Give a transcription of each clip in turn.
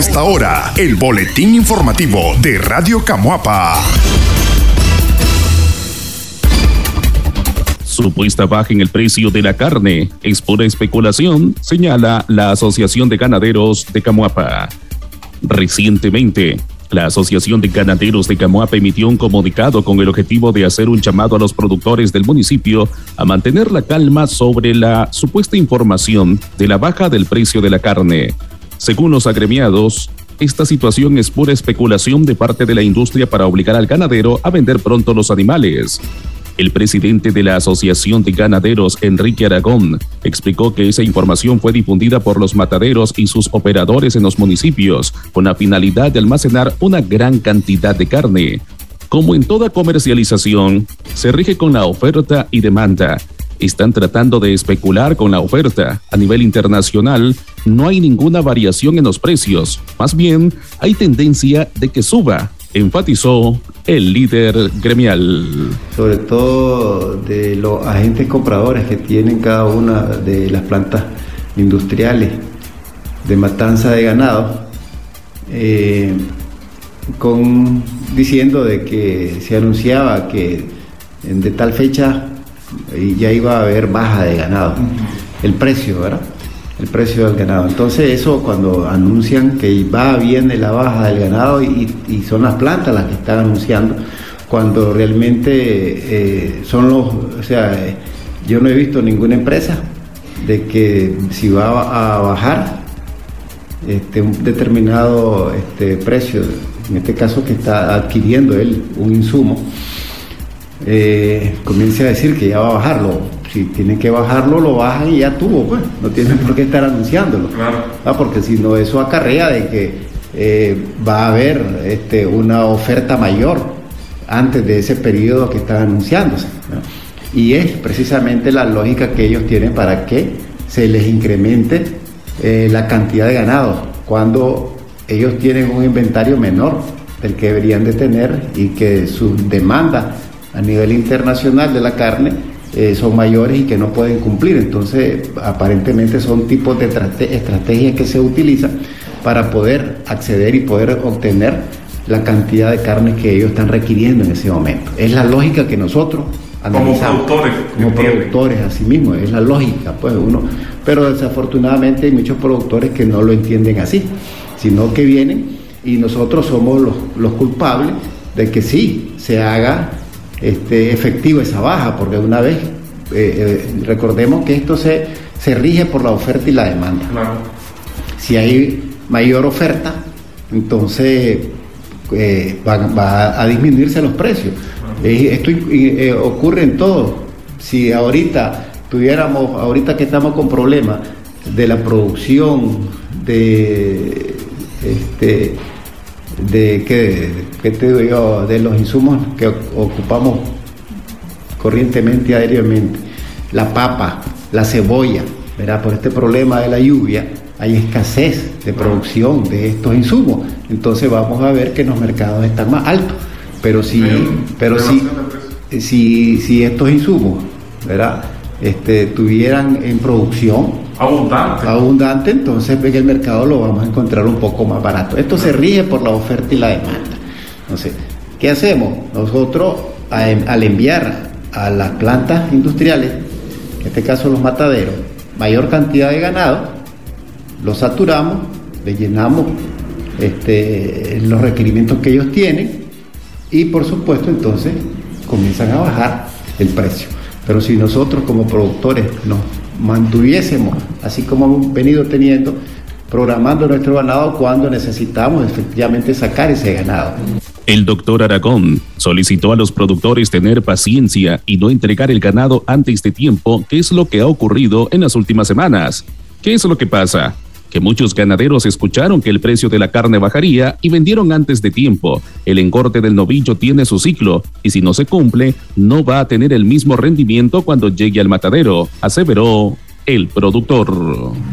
esta hora, el boletín informativo de Radio Camuapa. Supuesta baja en el precio de la carne es pura especulación, señala la Asociación de Ganaderos de Camuapa. Recientemente, la Asociación de Ganaderos de Camuapa emitió un comunicado con el objetivo de hacer un llamado a los productores del municipio a mantener la calma sobre la supuesta información de la baja del precio de la carne. Según los agremiados, esta situación es pura especulación de parte de la industria para obligar al ganadero a vender pronto los animales. El presidente de la Asociación de Ganaderos, Enrique Aragón, explicó que esa información fue difundida por los mataderos y sus operadores en los municipios con la finalidad de almacenar una gran cantidad de carne. Como en toda comercialización, se rige con la oferta y demanda. Están tratando de especular con la oferta. A nivel internacional, no hay ninguna variación en los precios. Más bien, hay tendencia de que suba enfatizó el líder gremial. Sobre todo de los agentes compradores que tienen cada una de las plantas industriales de matanza de ganado, eh, con, diciendo de que se anunciaba que de tal fecha ya iba a haber baja de ganado, el precio, ¿verdad? el precio del ganado. Entonces eso cuando anuncian que va bien de la baja del ganado y, son las plantas las que están anunciando, cuando realmente eh, son los, o sea, yo no he visto ninguna empresa de que si va a bajar este, un determinado este, precio, en este caso que está adquiriendo él un insumo, eh, comience a decir que ya va a bajarlo si tienen que bajarlo, lo bajan y ya tuvo, pues, no tienen por qué estar anunciándolo. Ah, porque si no, eso acarrea de que eh, va a haber este, una oferta mayor antes de ese periodo que están anunciándose. Y es precisamente la lógica que ellos tienen para que se les incremente eh, la cantidad de ganado, cuando ellos tienen un inventario menor del que deberían de tener y que su demanda a nivel internacional de la carne eh, son mayores y que no pueden cumplir. Entonces, aparentemente son tipos de estrategias que se utilizan para poder acceder y poder obtener la cantidad de carne que ellos están requiriendo en ese momento. Es la lógica que nosotros analizamos. Como productores. Como productores, así mismo, es la lógica, pues uno. Pero desafortunadamente hay muchos productores que no lo entienden así, sino que vienen y nosotros somos los, los culpables de que sí se haga este, efectiva esa baja, porque una vez, eh, eh, recordemos que esto se, se rige por la oferta y la demanda. Si hay mayor oferta, entonces eh, va, a disminuirse los precios. esto ocurre en todo. Si ahorita tuviéramos, ahorita que estamos con problemas de la producción de este, de que, te digo de los insumos que ocupamos corrientemente aéreamente, la papa, la cebolla, ¿verdad? Por este problema de la lluvia hay escasez de producción de estos insumos, entonces vamos a ver que los mercados están más altos, pero si, pero, si, si, si estos insumos, ¿verdad? Este, tuvieran en producción, abundante. Abundante, entonces en el mercado lo vamos a encontrar un poco más barato. Esto se rige por la oferta y la demanda. Entonces, ¿qué hacemos? Nosotros al enviar a las plantas industriales, en este caso los mataderos, mayor cantidad de ganado, lo saturamos, le llenamos este, los requerimientos que ellos tienen y por supuesto entonces comienzan a bajar el precio. Pero si nosotros como productores nos mantuviésemos, así como hemos venido teniendo, programando nuestro ganado cuando necesitamos efectivamente sacar ese ganado. El doctor Aragón solicitó a los productores tener paciencia y no entregar el ganado antes de tiempo, que es lo que ha ocurrido en las últimas semanas. ¿Qué es lo que pasa? que muchos ganaderos escucharon que el precio de la carne bajaría y vendieron antes de tiempo. El engorde del novillo tiene su ciclo y si no se cumple, no va a tener el mismo rendimiento cuando llegue al matadero, aseveró el productor.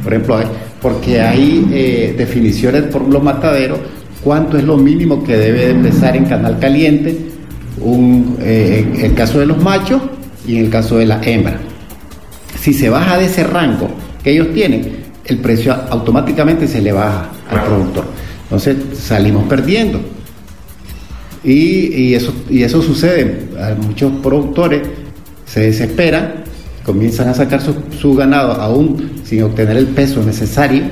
Por ejemplo, porque hay eh, definiciones por los mataderos, cuánto es lo mínimo que debe empezar en canal caliente, un, eh, en el caso de los machos y en el caso de la hembra. Si se baja de ese rango que ellos tienen, el precio automáticamente se le baja al productor. Entonces salimos perdiendo. Y, eso, y eso sucede. A muchos productores se desesperan, comienzan a sacar su, ganado aún sin obtener el peso necesario.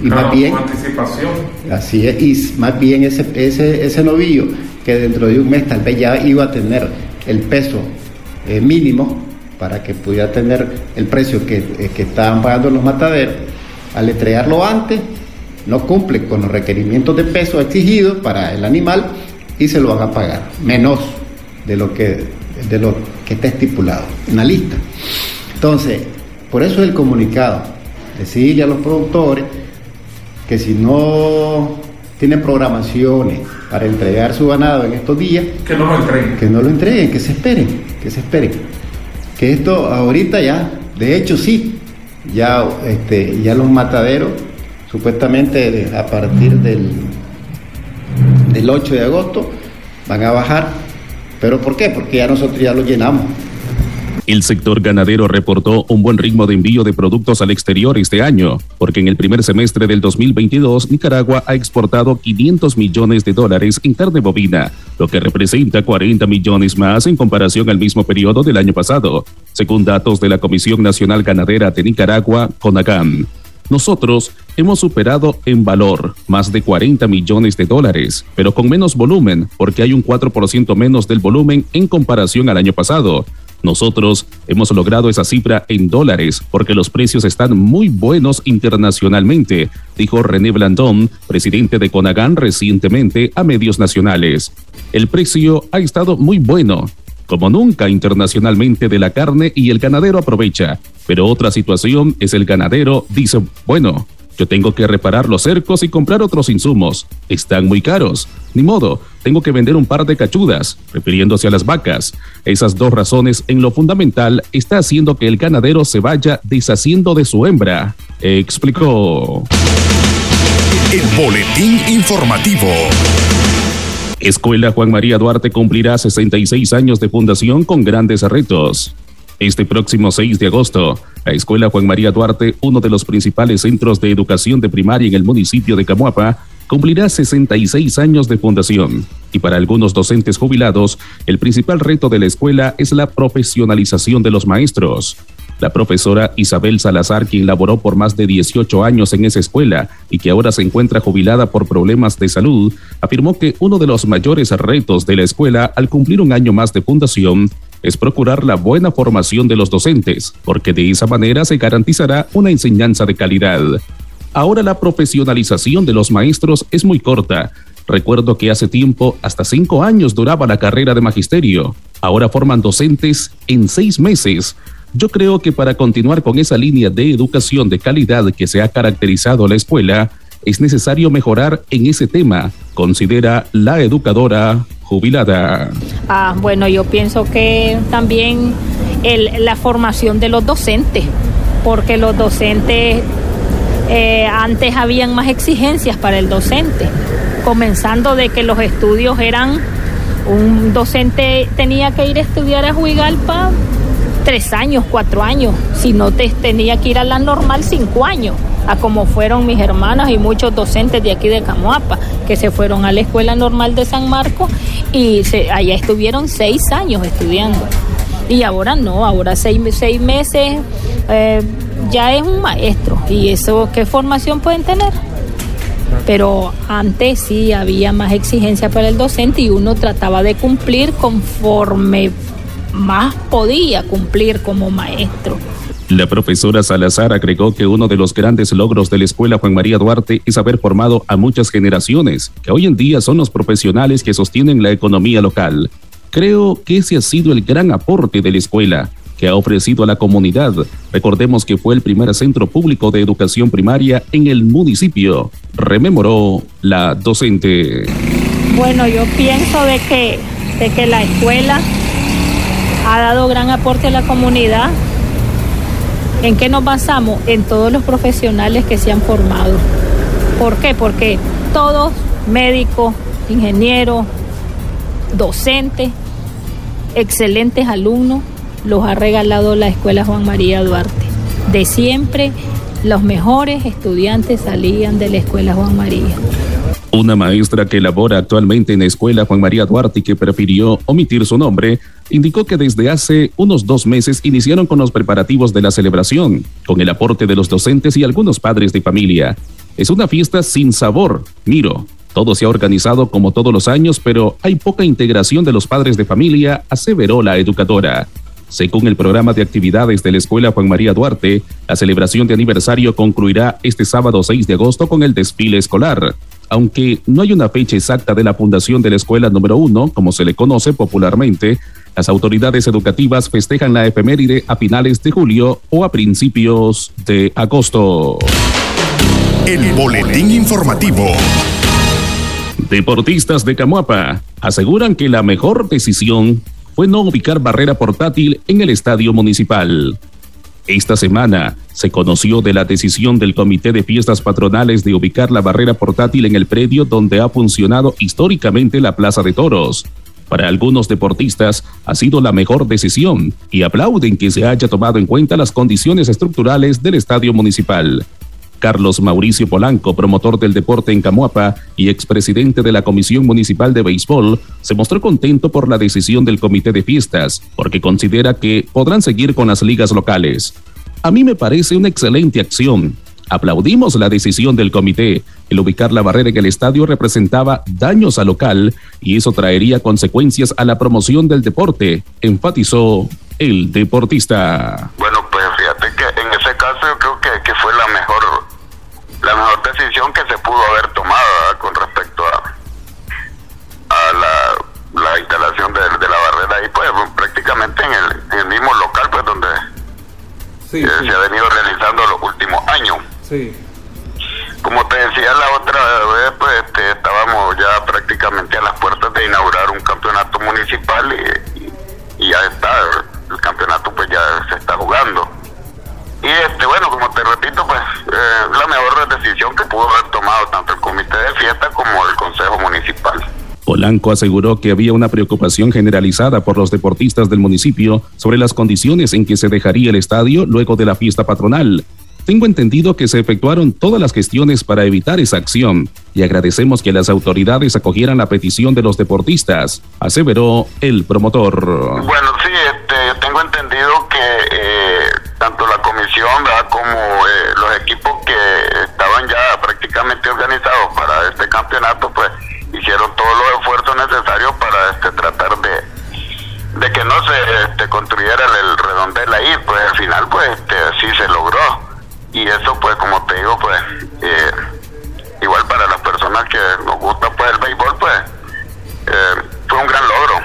Y más bien. anticipación. Así es, y más bien ese, ese, ese novillo que dentro de un mes tal vez ya iba a tener el peso eh, mínimo para que pudiera tener el precio que, eh, que estaban pagando los mataderos, al entregarlo antes, no cumple con los requerimientos de peso exigidos para el animal y se lo van a pagar, menos de lo que, de lo que está estipulado en la lista. Entonces, por eso el comunicado, decirle a los productores que si no tienen programaciones para entregar su ganado en estos días, que no lo entreguen. Que no lo entreguen, que se esperen, que se esperen. Que esto ahorita ya, de hecho sí, ya, este, ya los mataderos, supuestamente a partir del del 8 de agosto van a bajar. ¿Pero por qué? Porque ya nosotros ya lo llenamos. El sector ganadero reportó un buen ritmo de envío de productos al exterior este año, porque en el primer semestre del 2022 Nicaragua ha exportado 500 millones de dólares en carne bovina, lo que representa 40 millones más en comparación al mismo periodo del año pasado, según datos de la Comisión Nacional Ganadera de Nicaragua, CONAGAN. Nosotros hemos superado en valor más de 40 millones de dólares, pero con menos volumen, porque hay un 4% menos del volumen en comparación al año pasado. Nosotros hemos logrado esa cifra en dólares porque los precios están muy buenos internacionalmente, dijo René Blandón, presidente de Conagan recientemente a medios nacionales. El precio ha estado muy bueno, como nunca internacionalmente de la carne y el ganadero aprovecha. Pero otra situación es el ganadero dice, bueno, yo tengo que reparar los cercos y comprar otros insumos. Están muy caros. Ni modo, tengo que vender un par de cachudas, refiriéndose a las vacas. Esas dos razones en lo fundamental está haciendo que el ganadero se vaya deshaciendo de su hembra. Explicó. El boletín informativo. Escuela Juan María Duarte cumplirá 66 años de fundación con grandes retos. Este próximo 6 de agosto, la Escuela Juan María Duarte, uno de los principales centros de educación de primaria en el municipio de Camuapa, cumplirá 66 años de fundación. Y para algunos docentes jubilados, el principal reto de la escuela es la profesionalización de los maestros. La profesora Isabel Salazar, quien laboró por más de 18 años en esa escuela y que ahora se encuentra jubilada por problemas de salud, afirmó que uno de los mayores retos de la escuela al cumplir un año más de fundación es procurar la buena formación de los docentes, porque de esa manera se garantizará una enseñanza de calidad. Ahora la profesionalización de los maestros es muy corta. Recuerdo que hace tiempo hasta cinco años duraba la carrera de magisterio. Ahora forman docentes en seis meses yo creo que para continuar con esa línea de educación de calidad que se ha caracterizado la escuela, es necesario mejorar en ese tema, considera la educadora jubilada. Ah, bueno, yo pienso que también la formación de los docentes, porque los docentes eh, antes habían más exigencias para el docente, comenzando de que los estudios eran, un docente tenía que ir a estudiar a Juigalpa tres años, cuatro años, si no te tenía que ir a la normal cinco años, a como fueron mis hermanas y muchos docentes de aquí de Camoapa, que se fueron a la Escuela Normal de San Marcos y allá estuvieron seis años estudiando. Y ahora no, ahora seis, seis meses eh, ya es un maestro. ¿Y eso qué formación pueden tener? pero antes sí había más exigencia para el docente y uno trataba de cumplir conforme más podía cumplir como maestro. La profesora Salazar agregó que uno de los grandes logros de la Escuela Juan María Duarte es haber formado a muchas generaciones, que hoy en día son los profesionales que sostienen la economía local. Creo que ese ha sido el gran aporte de la escuela, que ha ofrecido a la comunidad. Recordemos que fue el primer centro público de educación primaria en el municipio, rememoró la docente. Bueno, yo pienso de que, de que la escuela ha dado gran aporte a la comunidad. ¿En qué nos basamos? En todos los profesionales que se han formado. ¿Por qué? Porque todos, médicos, ingenieros, docentes, excelentes alumnos, los ha regalado la Escuela Juan María Duarte. De siempre, los mejores estudiantes salían de la Escuela Juan María. Una maestra que labora actualmente en la escuela Juan María Duarte que prefirió omitir su nombre, indicó que desde hace unos dos meses iniciaron con los preparativos de la celebración, con el aporte de los docentes y algunos padres de familia. Es una fiesta sin sabor, miro. Todo se ha organizado como todos los años, pero hay poca integración de los padres de familia, aseveró la educadora. Según el programa de actividades de la Escuela Juan María Duarte, la celebración de aniversario concluirá este sábado 6 de agosto con el desfile escolar. Aunque no hay una fecha exacta de la fundación de la escuela número uno, como se le conoce popularmente, las autoridades educativas festejan la efeméride a finales de julio o a principios de agosto. El boletín informativo. Deportistas de Camuapa aseguran que la mejor decisión no ubicar barrera portátil en el estadio municipal. Esta semana se conoció de la decisión del Comité de Fiestas Patronales de ubicar la barrera portátil en el predio donde ha funcionado históricamente la Plaza de Toros. Para algunos deportistas ha sido la mejor decisión y aplauden que se haya tomado en cuenta las condiciones estructurales del estadio municipal. Carlos Mauricio Polanco, promotor del deporte en Camuapa y expresidente de la Comisión Municipal de Béisbol, se mostró contento por la decisión del Comité de Fiestas, porque considera que podrán seguir con las ligas locales. A mí me parece una excelente acción. Aplaudimos la decisión del comité. El ubicar la barrera en el estadio representaba daños al local y eso traería consecuencias a la promoción del deporte, enfatizó el deportista. Bueno, pues fíjate que en ese caso yo creo que, que la mejor decisión que se pudo haber tomado con respecto a, a la, la instalación de, de, la barrera ahí, pues prácticamente en el, en el mismo local, pues donde sí, eh, sí. se ha venido realizando los últimos años. Sí. Como te decía la otra como el consejo municipal. Polanco aseguró que había una preocupación generalizada por los deportistas del municipio sobre las condiciones en que se dejaría el estadio luego de la fiesta patronal. Tengo entendido que se efectuaron todas las gestiones para evitar esa acción y agradecemos que las autoridades acogieran la petición de los deportistas, aseveró el promotor. Bueno, sí, este, tengo entendido que eh, tanto la comisión ¿verdad? como eh, los equipos que estaban ya prácticamente organizados para este campeonato, pues hicieron todos los esfuerzos necesarios para este, tratar de, de que no se este, construyera el, el redondel ahí, pues al final pues este, sí se logró y eso pues como te digo pues eh, igual para las personas que nos gusta pues el béisbol pues eh, fue un gran logro.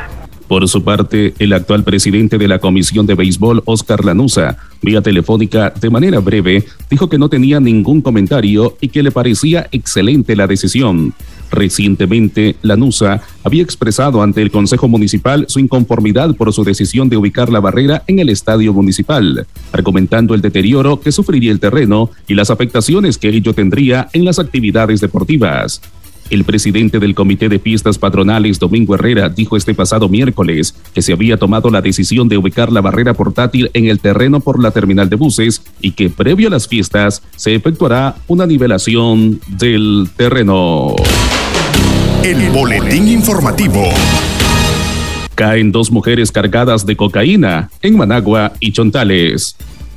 Por su parte, el actual presidente de la Comisión de Béisbol, Oscar Lanusa, vía telefónica, de manera breve, dijo que no tenía ningún comentario y que le parecía excelente la decisión. Recientemente, Lanusa había expresado ante el Consejo Municipal su inconformidad por su decisión de ubicar la barrera en el estadio municipal, argumentando el deterioro que sufriría el terreno y las afectaciones que ello tendría en las actividades deportivas. El presidente del Comité de Fiestas Patronales, Domingo Herrera, dijo este pasado miércoles que se había tomado la decisión de ubicar la barrera portátil en el terreno por la terminal de buses y que previo a las fiestas se efectuará una nivelación del terreno. El boletín informativo. Caen dos mujeres cargadas de cocaína en Managua y Chontales.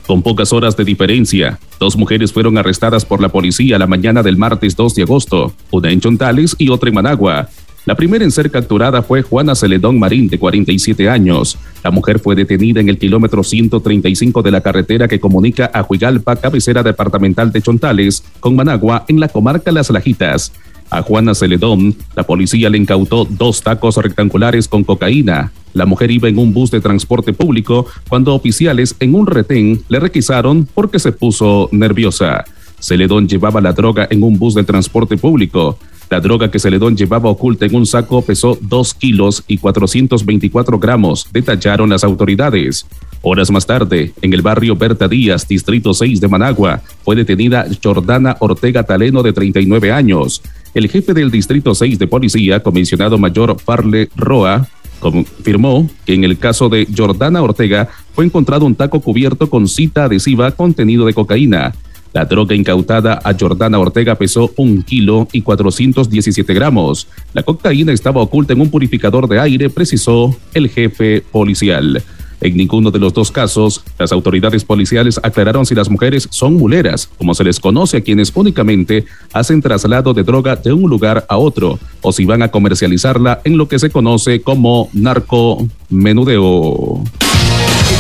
Con pocas horas de diferencia, dos mujeres fueron arrestadas por la policía la mañana del martes 2 de agosto, una en Chontales y otra en Managua. La primera en ser capturada fue Juana Celedón Marín, de 47 años. La mujer fue detenida en el kilómetro 135 de la carretera que comunica a Huigalpa, cabecera departamental de Chontales, con Managua, en la comarca Las Lajitas. A Juana Celedón, la policía le incautó dos tacos rectangulares con cocaína. La mujer iba en un bus de transporte público cuando oficiales en un retén le requisaron porque se puso nerviosa. Celedón llevaba la droga en un bus de transporte público. La droga que Celedón llevaba oculta en un saco pesó 2 kilos y 424 gramos, detallaron las autoridades. Horas más tarde, en el barrio Berta Díaz, distrito 6 de Managua, fue detenida Jordana Ortega Taleno, de 39 años. El jefe del distrito 6 de policía, comisionado mayor Farle Roa, confirmó que en el caso de Jordana Ortega fue encontrado un taco cubierto con cita adhesiva contenido de cocaína. La droga incautada a Jordana Ortega pesó un kilo y 417 gramos. La cocaína estaba oculta en un purificador de aire, precisó el jefe policial. En ninguno de los dos casos, las autoridades policiales aclararon si las mujeres son muleras, como se les conoce a quienes únicamente hacen traslado de droga de un lugar a otro, o si van a comercializarla en lo que se conoce como narcomenudeo.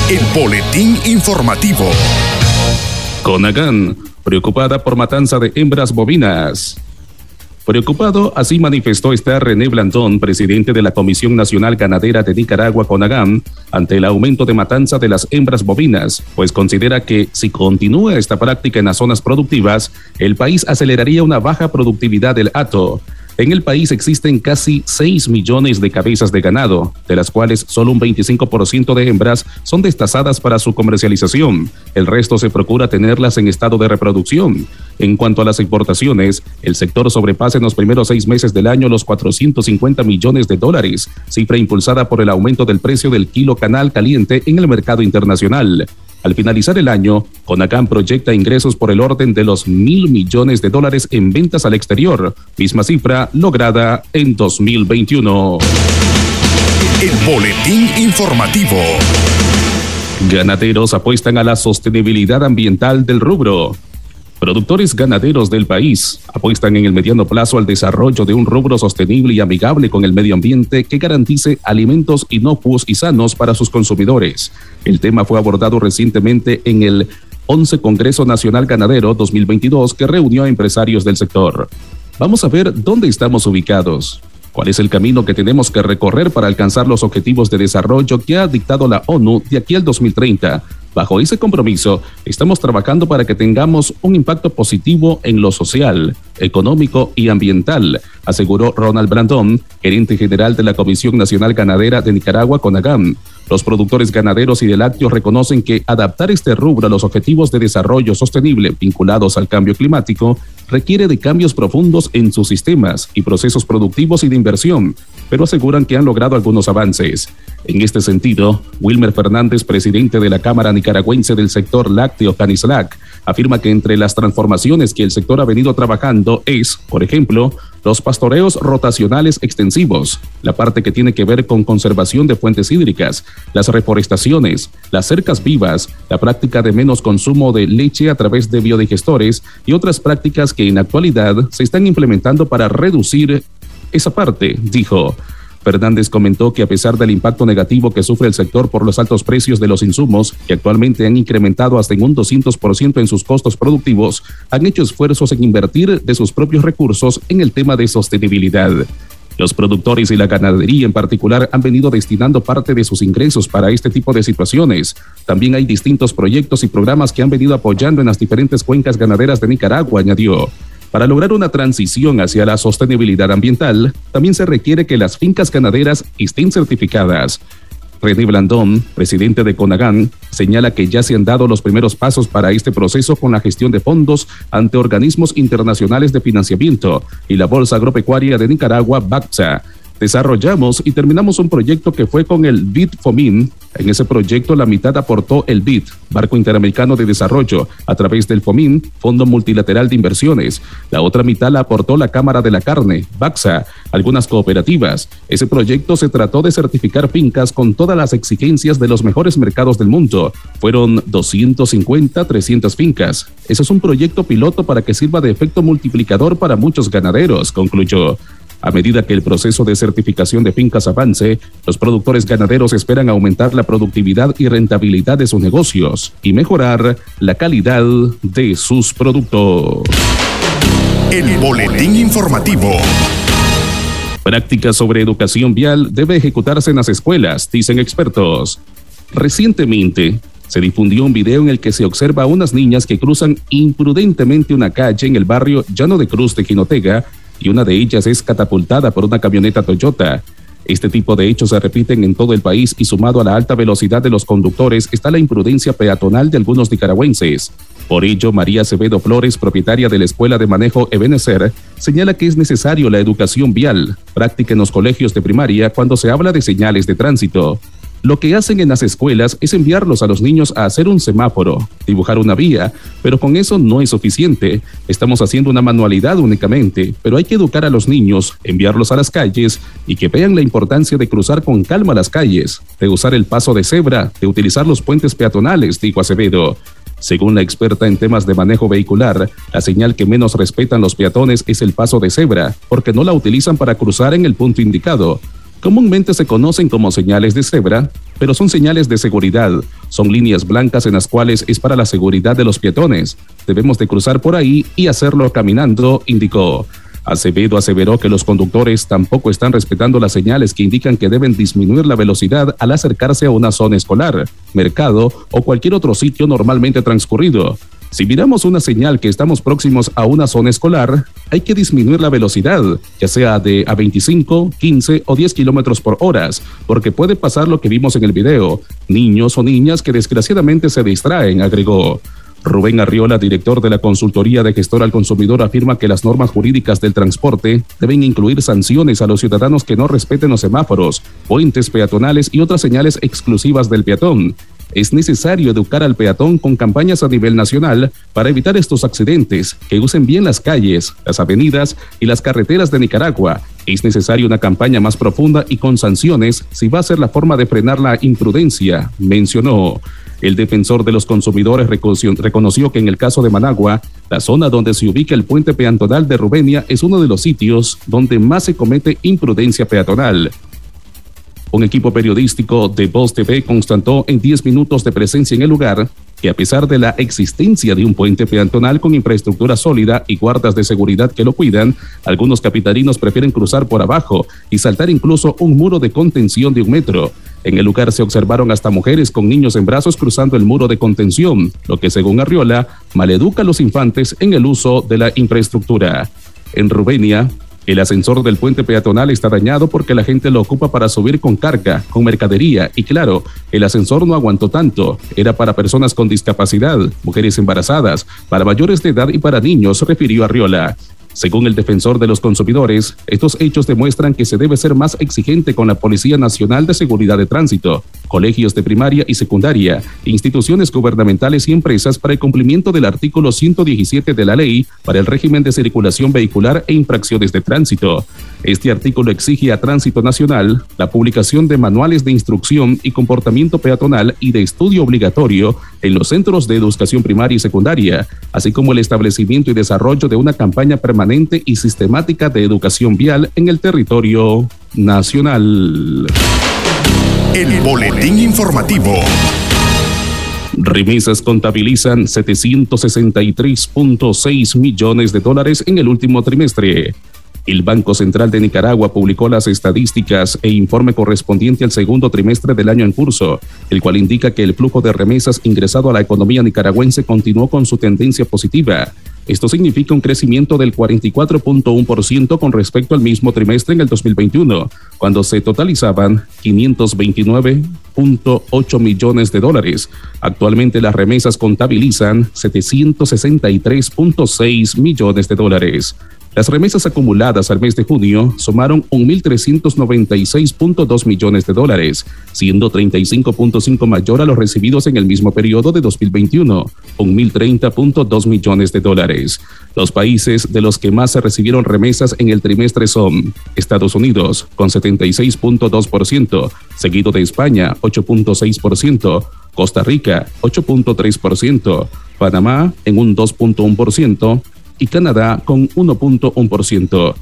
El boletín informativo. Conagán, preocupada por matanza de hembras bovinas. Preocupado, así manifestó estar René Blandón, presidente de la Comisión Nacional Ganadera de Nicaragua, CONAGAM, ante el aumento de matanza de las hembras bovinas, pues considera que si continúa esta práctica en las zonas productivas, el país aceleraría una baja productividad del hato. En el país existen casi 6 millones de cabezas de ganado, de las cuales solo un 25% de hembras son destazadas para su comercialización. El resto se procura tenerlas en estado de reproducción. En cuanto a las exportaciones, el sector sobrepasa en los primeros seis meses del año los 450 millones de dólares, cifra impulsada por el aumento del precio del kilo canal caliente en el mercado internacional. Al finalizar el año, Conacam proyecta ingresos por el orden de los mil millones de dólares en ventas al exterior, misma cifra lograda en 2021. El boletín informativo. Ganaderos apuestan a la sostenibilidad ambiental del rubro. Productores ganaderos del país apuestan en el mediano plazo al desarrollo de un rubro sostenible y amigable con el medio ambiente que garantice alimentos inocuos y sanos para sus consumidores. El tema fue abordado recientemente en el 11 Congreso Nacional Ganadero 2022 que reunió a empresarios del sector. Vamos a ver dónde estamos ubicados. ¿Cuál es el camino que tenemos que recorrer para alcanzar los objetivos de desarrollo que ha dictado la ONU de aquí al 2030? Bajo ese compromiso, estamos trabajando para que tengamos un impacto positivo en lo social, económico y ambiental, aseguró Ronald Brandon, gerente general de la Comisión Nacional Ganadera de Nicaragua, CONAGAM. Los productores ganaderos y de lácteos reconocen que adaptar este rubro a los objetivos de desarrollo sostenible vinculados al cambio climático requiere de cambios profundos en sus sistemas y procesos productivos y de inversión, pero aseguran que han logrado algunos avances. En este sentido, Wilmer Fernández, presidente de la Cámara Nicaragüense del sector lácteo Canislac, afirma que entre las transformaciones que el sector ha venido trabajando es, por ejemplo, los pastoreos rotacionales extensivos, la parte que tiene que ver con conservación de fuentes hídricas, las reforestaciones, las cercas vivas, la práctica de menos consumo de leche a través de biodigestores y otras prácticas que en actualidad se están implementando para reducir esa parte, dijo. Fernández comentó que a pesar del impacto negativo que sufre el sector por los altos precios de los insumos, que actualmente han incrementado hasta en un 200% en sus costos productivos, han hecho esfuerzos en invertir de sus propios recursos en el tema de sostenibilidad. Los productores y la ganadería en particular han venido destinando parte de sus ingresos para este tipo de situaciones. También hay distintos proyectos y programas que han venido apoyando en las diferentes cuencas ganaderas de Nicaragua, añadió. Para lograr una transición hacia la sostenibilidad ambiental, también se requiere que las fincas ganaderas estén certificadas. René Blandón, presidente de CONAGAN, señala que ya se han dado los primeros pasos para este proceso con la gestión de fondos ante organismos internacionales de financiamiento y la Bolsa Agropecuaria de Nicaragua, BACSA, desarrollamos y terminamos un proyecto que fue con el BID FOMIN. En ese proyecto la mitad aportó el BID, Barco Interamericano de Desarrollo, a través del FOMIN, Fondo Multilateral de Inversiones. La otra mitad la aportó la Cámara de la Carne, BAXA, algunas cooperativas. Ese proyecto se trató de certificar fincas con todas las exigencias de los mejores mercados del mundo. Fueron 250, 300 fincas. Ese es un proyecto piloto para que sirva de efecto multiplicador para muchos ganaderos, concluyó. A medida que el proceso de certificación de fincas avance, los productores ganaderos esperan aumentar la productividad y rentabilidad de sus negocios y mejorar la calidad de sus productos. El boletín informativo. Práctica sobre educación vial debe ejecutarse en las escuelas, dicen expertos. Recientemente, se difundió un video en el que se observa a unas niñas que cruzan imprudentemente una calle en el barrio Llano de Cruz de Jinotega y una de ellas es catapultada por una camioneta Toyota. Este tipo de hechos se repiten en todo el país y sumado a la alta velocidad de los conductores está la imprudencia peatonal de algunos nicaragüenses. Por ello, María Acevedo Flores, propietaria de la Escuela de Manejo Ebenecer, señala que es necesario la educación vial, práctica en los colegios de primaria cuando se habla de señales de tránsito. Lo que hacen en las escuelas es enviarlos a los niños a hacer un semáforo, dibujar una vía, pero con eso no es suficiente. Estamos haciendo una manualidad únicamente, pero hay que educar a los niños, enviarlos a las calles y que vean la importancia de cruzar con calma las calles, de usar el paso de cebra, de utilizar los puentes peatonales, dijo Acevedo. Según la experta en temas de manejo vehicular, la señal que menos respetan los peatones es el paso de cebra, porque no la utilizan para cruzar en el punto indicado. Comúnmente se conocen como señales de cebra, pero son señales de seguridad. Son líneas blancas en las cuales es para la seguridad de los peatones. Debemos de cruzar por ahí y hacerlo caminando, indicó. Acevedo aseveró que los conductores tampoco están respetando las señales que indican que deben disminuir la velocidad al acercarse a una zona escolar, mercado o cualquier otro sitio normalmente transcurrido. Si miramos una señal que estamos próximos a una zona escolar, hay que disminuir la velocidad, ya sea de a 25, 15 o 10 kilómetros por hora, porque puede pasar lo que vimos en el video, niños o niñas que desgraciadamente se distraen, agregó. Rubén Arriola, director de la Consultoría de Gestor al Consumidor, afirma que las normas jurídicas del transporte deben incluir sanciones a los ciudadanos que no respeten los semáforos, puentes peatonales y otras señales exclusivas del peatón. Es necesario educar al peatón con campañas a nivel nacional para evitar estos accidentes, que usen bien las calles, las avenidas y las carreteras de Nicaragua. Es necesaria una campaña más profunda y con sanciones si va a ser la forma de frenar la imprudencia, mencionó. El defensor de los consumidores reconoció que en el caso de Managua, la zona donde se ubica el puente peatonal de Rubenia es uno de los sitios donde más se comete imprudencia peatonal. Un equipo periodístico de Voz TV constató en 10 minutos de presencia en el lugar que a pesar de la existencia de un puente peatonal con infraestructura sólida y guardas de seguridad que lo cuidan, algunos capitalinos prefieren cruzar por abajo y saltar incluso un muro de contención de un metro. En el lugar se observaron hasta mujeres con niños en brazos cruzando el muro de contención, lo que según Arriola maleduca a los infantes en el uso de la infraestructura. En Rubenia, el ascensor del puente peatonal está dañado porque la gente lo ocupa para subir con carga, con mercadería y claro, el ascensor no aguantó tanto. Era para personas con discapacidad, mujeres embarazadas, para mayores de edad y para niños, refirió Arriola. Según el defensor de los consumidores, estos hechos demuestran que se debe ser más exigente con la Policía Nacional de Seguridad de Tránsito, colegios de primaria y secundaria, instituciones gubernamentales y empresas para el cumplimiento del artículo 117 de la ley para el régimen de circulación vehicular e infracciones de tránsito. Este artículo exige a Tránsito Nacional la publicación de manuales de instrucción y comportamiento peatonal y de estudio obligatorio en los centros de educación primaria y secundaria, así como el establecimiento y desarrollo de una campaña permanente y sistemática de educación vial en el territorio nacional. El boletín informativo. Remesas contabilizan 763.6 millones de dólares en el último trimestre. El Banco Central de Nicaragua publicó las estadísticas e informe correspondiente al segundo trimestre del año en curso, el cual indica que el flujo de remesas ingresado a la economía nicaragüense continuó con su tendencia positiva. Esto significa un crecimiento del 44.1% con respecto al mismo trimestre en el 2021, cuando se totalizaban 529.8 millones de dólares. Actualmente las remesas contabilizan 763.6 millones de dólares. Las remesas acumuladas al mes de junio sumaron 1.396.2 millones de dólares, siendo 35.5 mayor a los recibidos en el mismo periodo de 2021, 1.030.2 millones de dólares. Los países de los que más se recibieron remesas en el trimestre son Estados Unidos, con 76.2%, seguido de España, 8.6%, Costa Rica, 8.3%, Panamá en un 2.1%, y Canadá con 1.1%.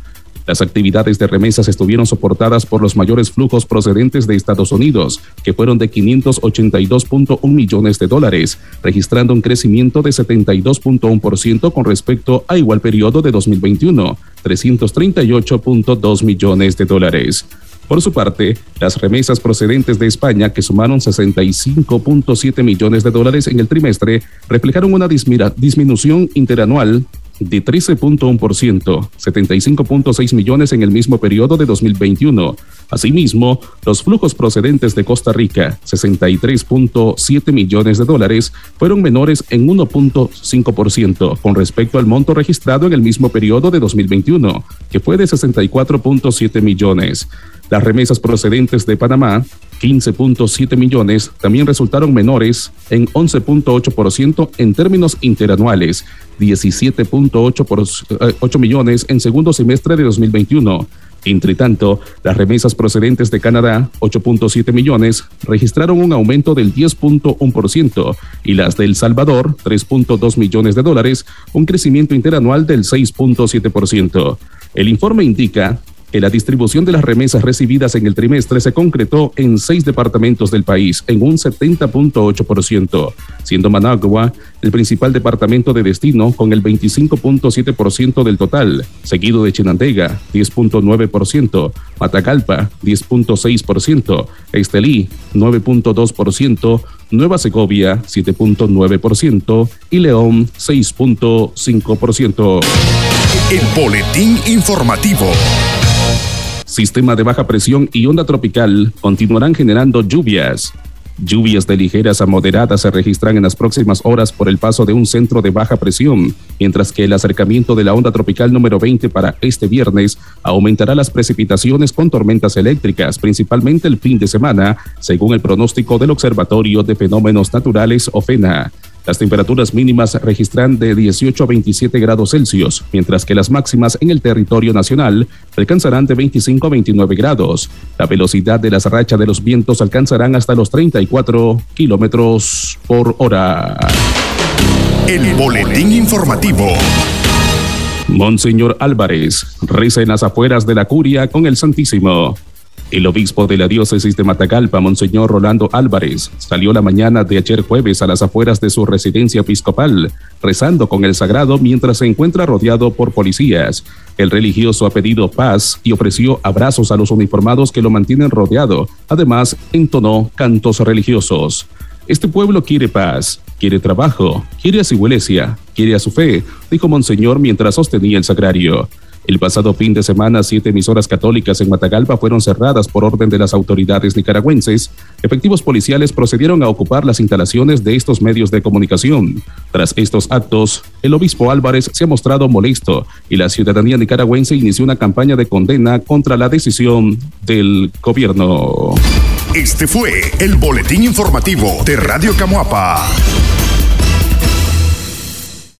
Las actividades de remesas estuvieron soportadas por los mayores flujos procedentes de Estados Unidos, que fueron de 582.1 millones de dólares, registrando un crecimiento de 72.1% con respecto a igual periodo de 2021, 338.2 millones de dólares. Por su parte, las remesas procedentes de España, que sumaron 65.7 millones de dólares en el trimestre, reflejaron una disminución interanual de 13.1%, 75.6 millones en el mismo periodo de 2021. Asimismo, los flujos procedentes de Costa Rica, 63.7 millones de dólares, fueron menores en 1.5% con respecto al monto registrado en el mismo periodo de 2021, que fue de 64.7 millones. Las remesas procedentes de Panamá 15.7 millones también resultaron menores en 11.8% en términos interanuales, 17.8 eh, millones en segundo semestre de 2021. Entre tanto, las remesas procedentes de Canadá, 8.7 millones, registraron un aumento del 10.1% y las de El Salvador, 3.2 millones de dólares, un crecimiento interanual del 6.7%. El informe indica la distribución de las remesas recibidas en el trimestre se concretó en seis departamentos del país, en un 70.8%, siendo Managua el principal departamento de destino con el 25.7% del total, seguido de Chinandega, 10.9%, Matagalpa, 10.6%, Estelí, 9.2%, Nueva Segovia 7.9% y León 6.5%. El boletín informativo. Sistema de baja presión y onda tropical continuarán generando lluvias. Lluvias de ligeras a moderadas se registran en las próximas horas por el paso de un centro de baja presión, mientras que el acercamiento de la onda tropical número 20 para este viernes aumentará las precipitaciones con tormentas eléctricas, principalmente el fin de semana, según el pronóstico del Observatorio de Fenómenos Naturales OFENA. Las temperaturas mínimas registran de 18 a 27 grados Celsius, mientras que las máximas en el territorio nacional alcanzarán de 25 a 29 grados. La velocidad de las rachas de los vientos alcanzarán hasta los 34 kilómetros por hora. El boletín informativo. Monseñor Álvarez reza en las afueras de la curia con el Santísimo. El obispo de la diócesis de Matagalpa, Monseñor Rolando Álvarez, salió la mañana de ayer jueves a las afueras de su residencia episcopal, rezando con el sagrado mientras se encuentra rodeado por policías. El religioso ha pedido paz y ofreció abrazos a los uniformados que lo mantienen rodeado. Además, entonó cantos religiosos. Este pueblo quiere paz, quiere trabajo, quiere a su iglesia, quiere a su fe, dijo Monseñor mientras sostenía el sagrario. El pasado fin de semana, siete emisoras católicas en Matagalpa fueron cerradas por orden de las autoridades nicaragüenses. Efectivos policiales procedieron a ocupar las instalaciones de estos medios de comunicación. Tras estos actos, el obispo Álvarez se ha mostrado molesto y la ciudadanía nicaragüense inició una campaña de condena contra la decisión del gobierno. Este fue el boletín informativo de Radio Camuapa.